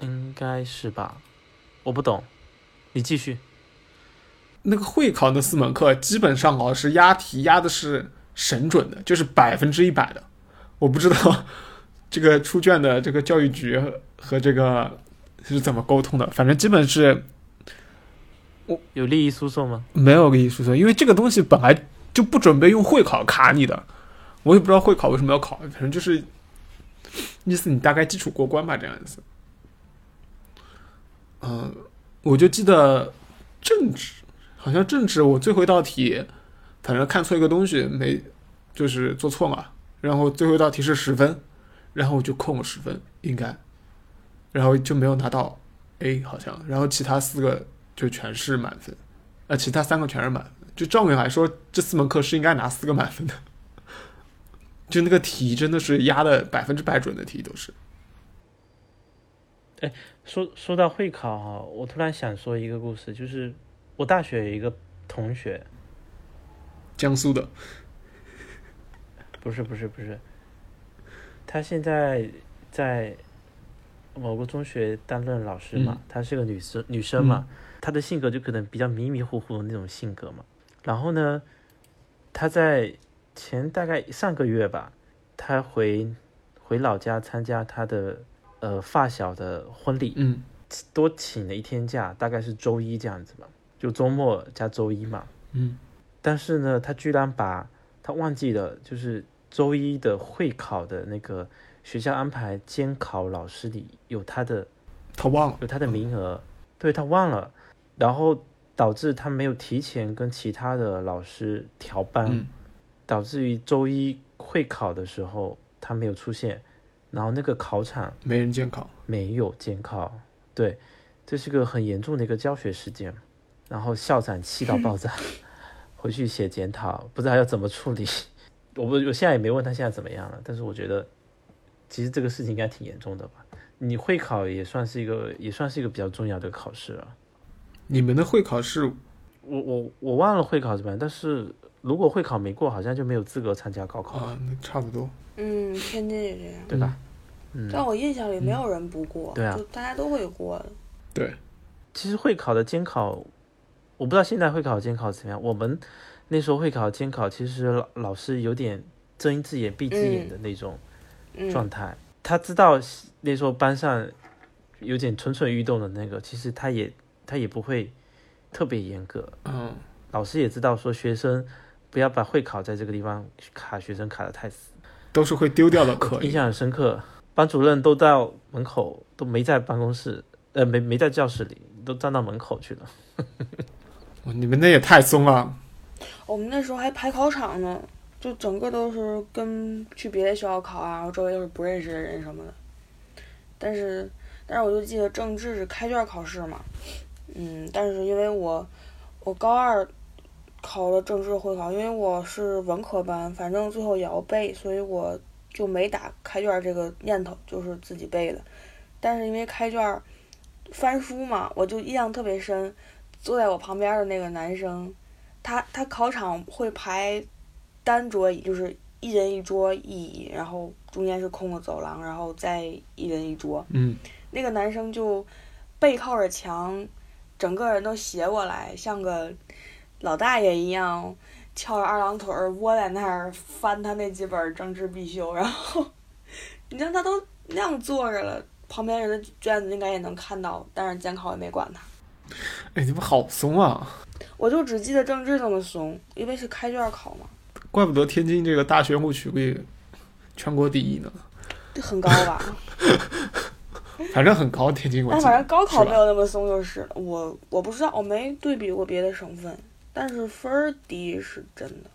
应该是吧，我不懂，你继续。那个会考那四门课，基本上老师押题押的是神准的，就是百分之一百的。我不知道 这个出卷的这个教育局和这个是怎么沟通的，反正基本是。我有利益输送吗？没有利益输送，因为这个东西本来就不准备用会考卡你的。我也不知道会考为什么要考，反正就是意思你大概基础过关吧，这样子。嗯，我就记得政治，好像政治我最后一道题，反正看错一个东西没，就是做错嘛，然后最后一道题是十分，然后我就扣了十分，应该，然后就没有拿到 A 好像，然后其他四个就全是满分，呃，其他三个全是满分，就照理来说这四门课是应该拿四个满分的，就那个题真的是压的百分之百准的题都是。哎，说说到会考哈，我突然想说一个故事，就是我大学有一个同学，江苏的，不是不是不是，他现在在某个中学担任老师嘛，她是个女生女生嘛，她的性格就可能比较迷迷糊糊的那种性格嘛。然后呢，她在前大概上个月吧，她回回老家参加她的。呃，发小的婚礼，嗯，多请了一天假，大概是周一这样子吧，就周末加周一嘛，嗯，但是呢，他居然把他忘记了就是周一的会考的那个学校安排监考老师里有他的他忘了，有他的名额，对他忘了，然后导致他没有提前跟其他的老师调班，嗯。导致于周一会考的时候他没有出现，然后那个考场没人监考。没有监考，对，这是个很严重的一个教学事件，然后校长气到爆炸，回去写检讨，不知道要怎么处理。我不，我现在也没问他现在怎么样了，但是我觉得其实这个事情应该挺严重的吧。你会考也算是一个，也算是一个比较重要的考试了。你们的会考是我我我忘了会考怎么样，但是如果会考没过，好像就没有资格参加高考，啊，那差不多。嗯，天津也这样。对吧？嗯，在我印象里，没有人不过，对啊就大家都会过的。对，其实会考的监考，我不知道现在会考监考怎么样。我们那时候会考监考，其实老老师有点睁一只眼闭一只眼的那种嗯，状态。他知道那时候班上有点蠢蠢欲动的那个，其实他也他也不会特别严格。嗯，老师也知道说学生不要把会考在这个地方卡学生卡的太死。都是会丢掉的课印象很深刻，班主任都到门口都没在办公室，呃，没没在教室里，都站到门口去了。哇你们那也太松了。我们那时候还排考场呢，就整个都是跟去别的学校考啊，然后周围都是不认识的人什么的。但是，但是我就记得政治是开卷考试嘛，嗯，但是因为我我高二考了政治会考，因为我是文科班，反正最后也要背，所以我就没打开卷这个念头，就是自己背的。但是因为开卷翻书嘛，我就印象特别深，坐在我旁边的那个男生。他他考场会排单桌椅，就是一人一桌一椅，然后中间是空的走廊，然后再一人一桌。嗯，那个男生就背靠着墙，整个人都斜过来，像个老大爷一样，翘着二郎腿儿窝在那儿翻他那几本政治必修。然后你像他都那样坐着了，旁边人的卷子应该也能看到，但是监考也没管他。哎，你们好松啊！我就只记得政治这么松，因为是开卷考嘛。怪不得天津这个大学录取率全国第一呢，这很高吧？反正很高。天津我但反正高考没有那么松就是了。我我不知道，我没对比过别的省份，但是分儿低是真的。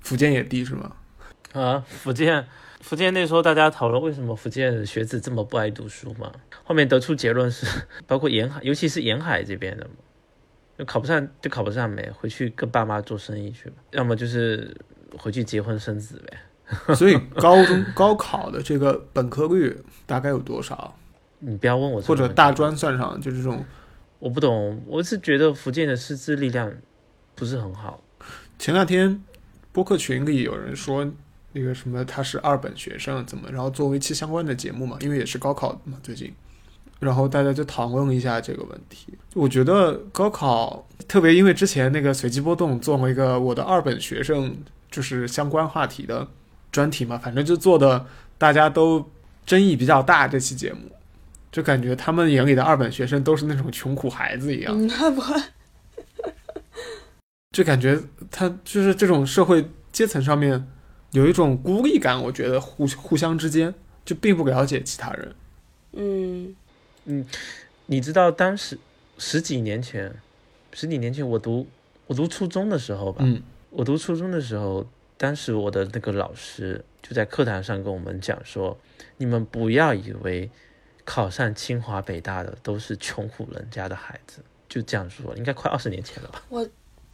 福建也低是吗？啊，福建，福建那时候大家讨论为什么福建的学子这么不爱读书嘛，后面得出结论是，包括沿海，尤其是沿海这边的嘛，就考不上就考不上呗，回去跟爸妈做生意去吧，要么就是回去结婚生子呗。所以高中高考的这个本科率大概有多少？你不要问我这个或者大专算上，就这种。我不懂，我是觉得福建的师资力量不是很好。前两天播客群里有人说那个什么他是二本学生怎么，然后做一期相关的节目嘛，因为也是高考嘛最近，然后大家就讨论一下这个问题。我觉得高考特别，因为之前那个随机波动做了一个我的二本学生就是相关话题的专题嘛，反正就做的大家都争议比较大这期节目。就感觉他们眼里的二本学生都是那种穷苦孩子一样，嗯，那不，就感觉他就是这种社会阶层上面有一种孤立感，我觉得互互相之间就并不了解其他人。嗯你知道当时十几年前，十几年前我读我读初中的时候吧，嗯我读初中的时候，当时我的那个老师就在课堂上跟我们讲说，你们不要以为考上清华北大的都是穷苦人家的孩子，就这样说，应该快二十年前了吧？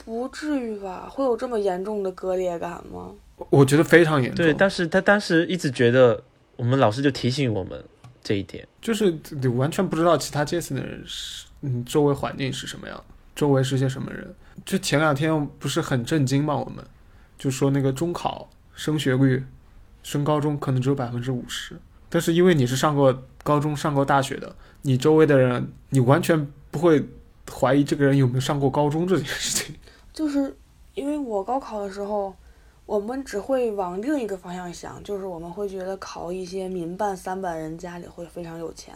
不至于吧？会有这么严重的割裂感吗？我觉得非常严重。对，但是他当时一直觉得，我们老师就提醒我们这一点。就是你完全不知道其他阶层的人是嗯周围环境是什么样，周围是些什么人。就前两天不是很震惊吗？我们就说那个中考升学率，升高中可能只有百分之五十，但是因为你是上过高中、上过大学的，你周围的人，你完全不会怀疑这个人有没有上过高中这件事情。就是因为我高考的时候，我们只会往另一个方向想，就是我们会觉得考一些民办三本人家里会非常有钱，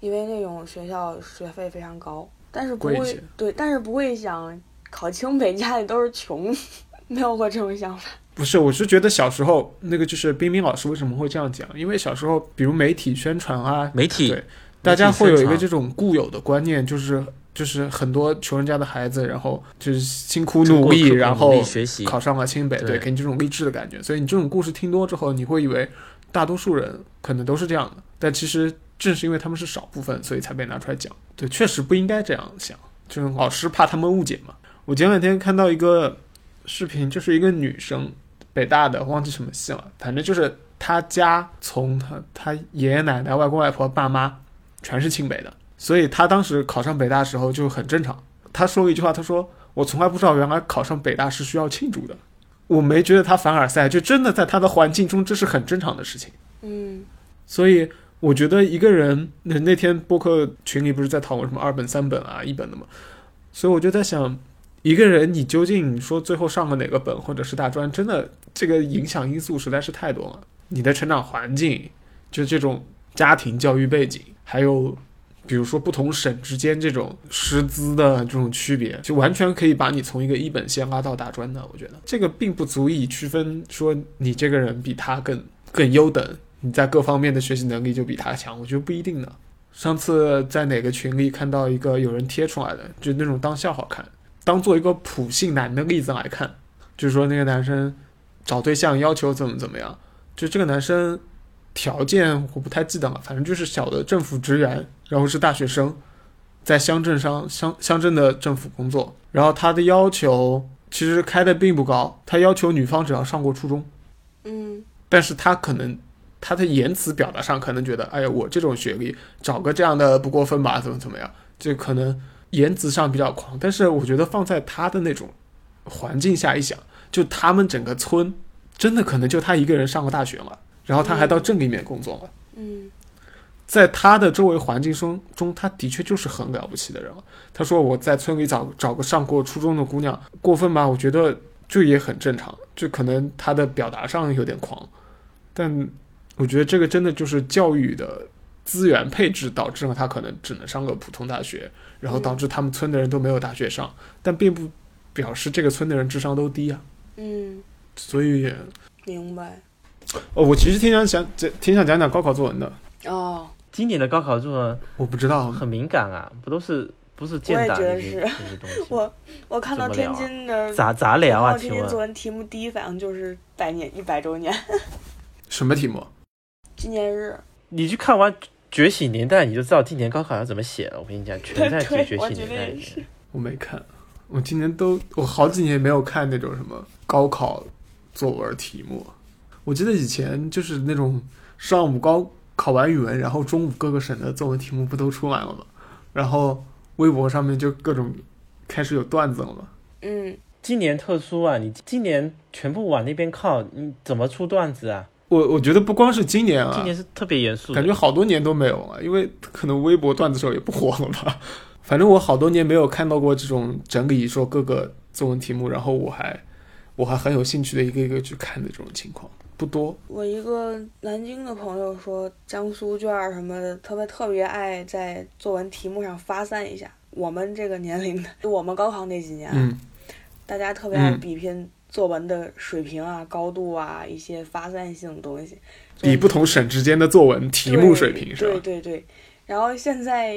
因为那种学校学费非常高，但是不会对，但是不会想考清北家里都是穷，没有过这种想法。不是，我是觉得小时候那个就是冰冰老师为什么会这样讲？因为小时候，比如媒体宣传啊，媒体对大家会有一个这种固有的观念，就是就是很多穷人家的孩子，然后就是辛苦努力，然后学习考上了清北，对对，给你这种励志的感觉。所以你这种故事听多之后，你会以为大多数人可能都是这样的，但其实正是因为他们是少部分，所以才被拿出来讲。对，确实不应该这样想，就是老师怕他们误解嘛。我前两天看到一个视频，就是一个女生，北大的，忘记什么系了，反正就是她家从她她爷爷奶奶、外公外婆、爸妈全是清北的，所以他当时考上北大的时候就很正常。他说了一句话，他说：“我从来不知道原来考上北大是需要庆祝的。”我没觉得他凡尔赛，就真的在他的环境中，这是很正常的事情。嗯所以我觉得一个人，那那天播客群里不是在讨论什么二本、三本啊、一本的嘛，所以我就在想，一个人你究竟说最后上了哪个本或者是大专，真的这个影响因素实在是太多了。你的成长环境，就这种家庭教育背景，还有比如说不同省之间这种师资的这种区别，就完全可以把你从一个一本线拉到大专的。我觉得这个并不足以区分说你这个人比他更更优等，你在各方面的学习能力就比他强，我觉得不一定的。上次在哪个群里看到一个有人贴出来的，就那种当笑话看，当做一个普信男的例子来看，就是说那个男生找对象要求怎么怎么样，就这个男生条件我不太记得了，反正就是小的政府职员，然后是大学生，在乡镇上乡乡镇的政府工作，然后他的要求其实开的并不高，他要求女方只要上过初中。嗯但是他可能他的言辞表达上可能觉得，哎呀，我这种学历找个这样的不过分吧，怎么怎么样，这可能言辞上比较狂。但是我觉得放在他的那种环境下一想，就他们整个村真的可能就他一个人上过大学嘛，然后他还到镇里面工作了。嗯在他的周围环境中中，他的确就是很了不起的人了。他说我在村里找找个上过初中的姑娘，过分吧？我觉得这也很正常，就可能他的表达上有点狂，但我觉得这个真的就是教育的资源配置导致了他可能只能上个普通大学，然后导致他们村的人都没有大学上，但并不表示这个村的人智商都低啊。嗯，所以，明白。哦，我其实挺想讲讲，挺想讲讲高考作文的。哦，今年的高考作文我不知道，很敏感啊，不都是不是健我也打那些觉得是那些东西？我我看到天津的咋咋聊啊？看到提天津作文题目，第一反应就是百年一百周年 什么题目？纪念日。你去看完《觉醒年代》，你就知道今年高考要怎么写了。我跟你讲，全在对觉醒年代里面。我没看，我今年都我好几年没有看那种什么高考作文题目。我记得以前就是那种上午高考完语文，然后中午各个省的作文题目不都出来了吗？然后微博上面就各种开始有段子了嘛。嗯，今年特殊啊，你今年全部往那边靠，你怎么出段子啊？我我觉得不光是今年啊，今年是特别严肃感觉好多年都没有了，因为可能微博段子手也不火了吧。反正我好多年没有看到过这种整理说各个作文题目，然后我还我还很有兴趣的一个一个去看的这种情况不多。我一个南京的朋友说，江苏卷什么的，特别特别爱在作文题目上发散一下。我们这个年龄的，就 我们高考那几年，嗯，大家特别爱嗯比拼作文的水平啊、高度啊，一些发散性的东西。比不同省之间的作文题目水平是吧？对对对，然后现在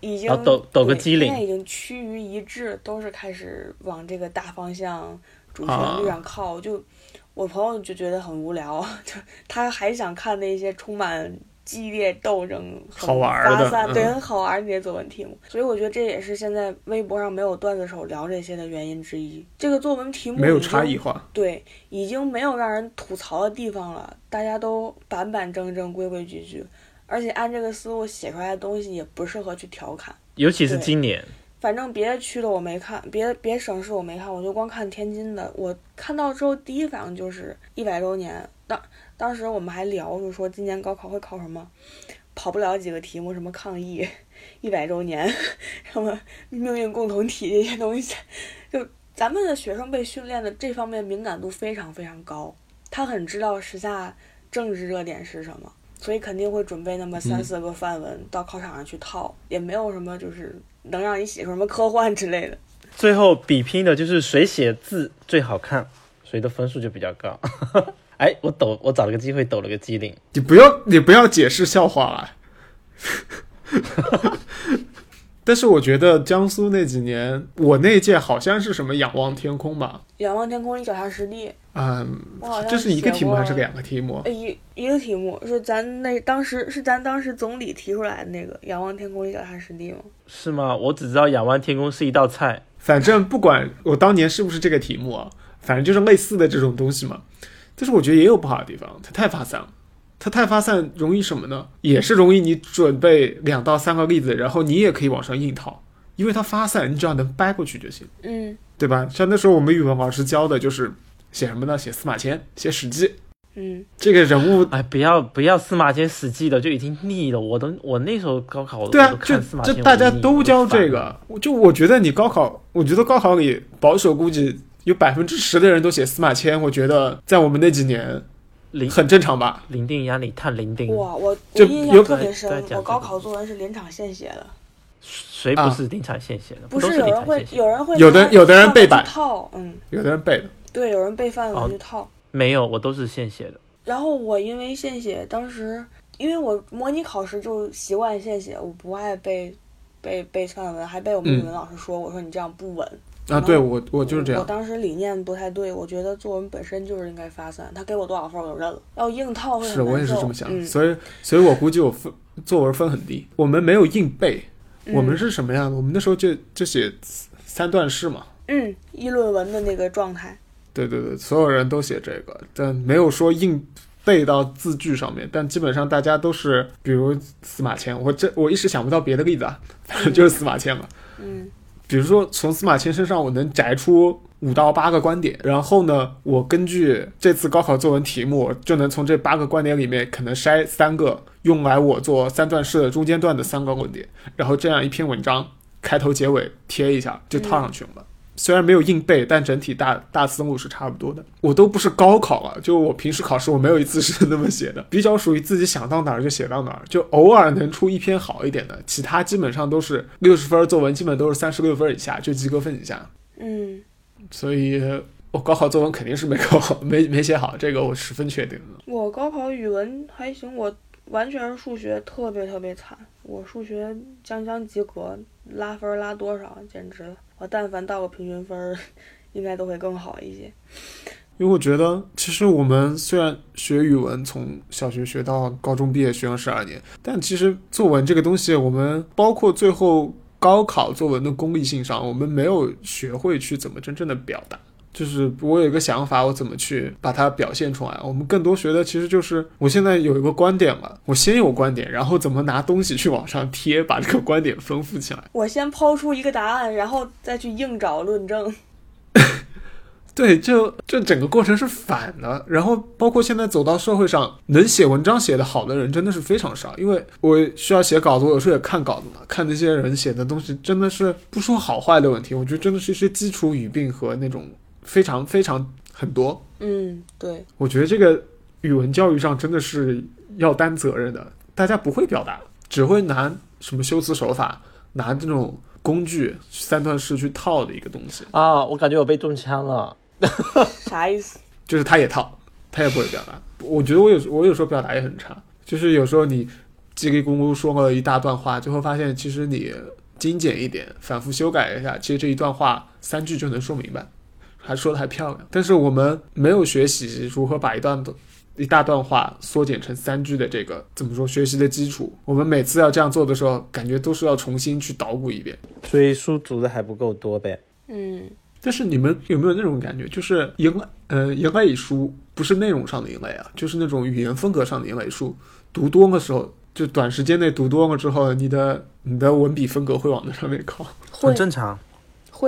已经抖抖个机灵现在已经趋于一致，都是开始往这个大方向、主旋律上靠。就我朋友就觉得很无聊，就他还想看那些充满激烈斗争、好玩儿的发散对，嗯很好玩儿的那些作文题目。所以我觉得这也是现在微博上没有段子手聊这些的原因之一。这个作文题目没有差异化。对，已经没有让人吐槽的地方了，大家都板板正正、规规矩矩，而且按这个思路写出来的东西也不适合去调侃。尤其是今年，反正别的区的我没看，别别省市我没看，我就光看天津的。我看到之后第一反应就是一百周年。当当时我们还聊，就说今年高考会考什么，跑不了几个题目，什么抗疫、一百周年、什么命运共同体这些东西。就咱们的学生被训练的这方面敏感度非常非常高，他很知道时下政治热点是什么。所以肯定会准备那么三嗯四个范文到考场上去套，也没有什么就是能让你写出什么科幻之类的。最后比拼的就是谁写字最好看，谁的分数就比较高。哎，我抖，我找了个机会抖了个机灵。你不要你不要解释笑话了。但是我觉得江苏那几年，我那一届好像是什么仰望天空吧？仰望天空，你脚踏实地。嗯这是一个题目还是两个题目？呃一一个题目是咱那当时是咱当时总理提出来的那个仰望天空，你脚踏实地吗？是吗？我只知道仰望天空是一道菜。反正不管我当年是不是这个题目啊，反正就是类似的这种东西嘛。但是我觉得也有不好的地方，它太发散了。它太发散容易什么呢？也是容易你准备两到三个例子，然后你也可以往上硬套，因为它发散，你只要能掰过去就行，嗯对吧？像那时候我们语文老师教的就是写什么呢？写司马迁，写《史记》嗯，这个人物。哎，不要不要司马迁《史记》的，就已经腻了。我都我那时候高考，对啊我都，这看司马迁，这大家都教这。个，我就我觉得你高考，我觉得高考里保守估计有百分之十的人都写司马迁，我觉得在我们那几年很正常吧？零定压力探零定，哇，我我印象特别深我高考作文是临场现写的，谁不是临场现写的？不是有人会。有人会有的有的人背板套，嗯，有的人背的，对，有人背范哦文去套。没有，我都是现写的。然后我因为现写，当时因为我模拟考试就习惯现写，我不爱背背背范文，还被我们语文老师说，我说你这样不稳。啊，对我我就是这样我样。当时理念不太对，我觉得作文本身就是应该发散，他给我多少分我就认了，要硬套是我也是这么想，嗯所以所以我估计我分作文分很低。我们没有硬背，我们嗯是什么样的？我们那时候就就写三段式嘛。嗯议论文的那个状态。对对对，所有人都写这个，但没有说硬背到字句上面。但基本上大家都是，比如司马迁，我这我一时想不到别的例子啊，反正就是司马迁嘛。嗯比如说从司马迁身上，我能摘出五到八个观点，然后呢，我根据这次高考作文题目，就能从这八个观点里面可能筛三个用来我做三段式的中间段的三个观点，然后这样一篇文章开头结尾贴一下就套上去了。虽然没有硬背，但整体大大思路是差不多的。我都不是高考了，就我平时考试我没有一次是那么写的，比较属于自己想到哪儿就写到哪儿，就偶尔能出一篇好一点的，其他基本上都是六十分作文，基本都是三十六分以下，就及格分以下。嗯，所以我高考作文肯定是没考好，没没写好，这个我十分确定的。我高考语文还行，我完全是数学特别特别惨，我数学将将及格，拉分拉多少简直。我但凡到个平均分，应该都会更好一些。因为我觉得，其实我们虽然学语文从小学学到高中毕业学了十二年，但其实作文这个东西，我们包括最后高考作文的功利性上，我们没有学会去怎么真正的表达。就是我有一个想法，我怎么去把它表现出来？我们更多学的其实就是，我现在有一个观点了，我先有观点，然后怎么拿东西去往上贴，把这个观点丰富起来。我先抛出一个答案，然后再去硬找论证。对，就这整个过程是反的。然后包括现在走到社会上，能写文章写得好的人真的是非常少。因为我需要写稿子，我有时候也看稿子嘛，看那些人写的东西，真的是不说好坏的问题，我觉得真的是一些基础语病和那种非常非常很多。嗯，对，我觉得这个语文教育上真的是要担责任的，大家不会表达，只会拿什么修辞手法，拿这种工具三段式去套的一个东西。啊，我感觉我被中枪了。啥意思？就是他也套，他也不会表达。我觉得我有我有时候表达也很差，就是有时候你叽里咕噜说了一大段话，最后发现其实你精简一点，反复修改一下，其实这一段话三句就能说明白，还说的还漂亮。但是我们没有学习如何把一段的一大段话缩减成三句的这个怎么说学习的基础，我们每次要这样做的时候，感觉都是要重新去捣鼓一遍。所以书读的还不够多呗。嗯，但是你们有没有那种感觉，就是一类呃一类书不是内容上的赢类啊，就是那种语言风格上的一类书，读多了时候，就短时间内读多了之后，你的你的文笔风格会往那上面靠。会很正常。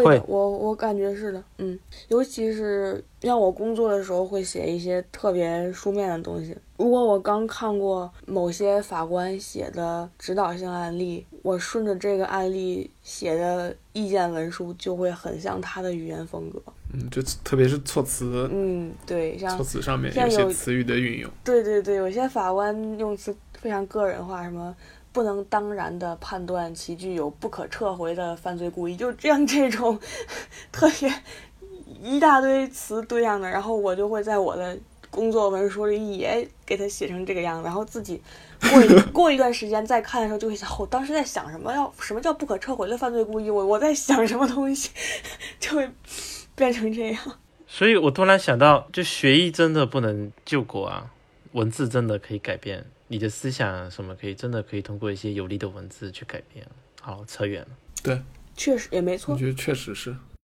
会我我感觉是的，嗯，尤其是让我工作的时候会写一些特别书面的东西。如果我刚看过某些法官写的指导性案例，我顺着这个案例写的意见文书就会很像他的语言风格。嗯，就特别是措辞，嗯，对，像措辞上面有些词语的运用。对对对，有些法官用词非常个人化，什么不能当然的判断其具有不可撤回的犯罪故意，就这样这种特别一大堆词对上的，然后我就会在我的工作文书里也给它写成这个样子，然后自己过一过一段时间再看的时候，就会想，我当时在想什么？要什么叫不可撤回的犯罪故意？我我在想什么东西，就会变成这样。所以我突然想到，就学医真的不能救国啊，文字真的可以改变你的思想，什么可以真的可以通过一些有力的文字去改变。好，扯远了。对，确实也没错我。觉得确实是。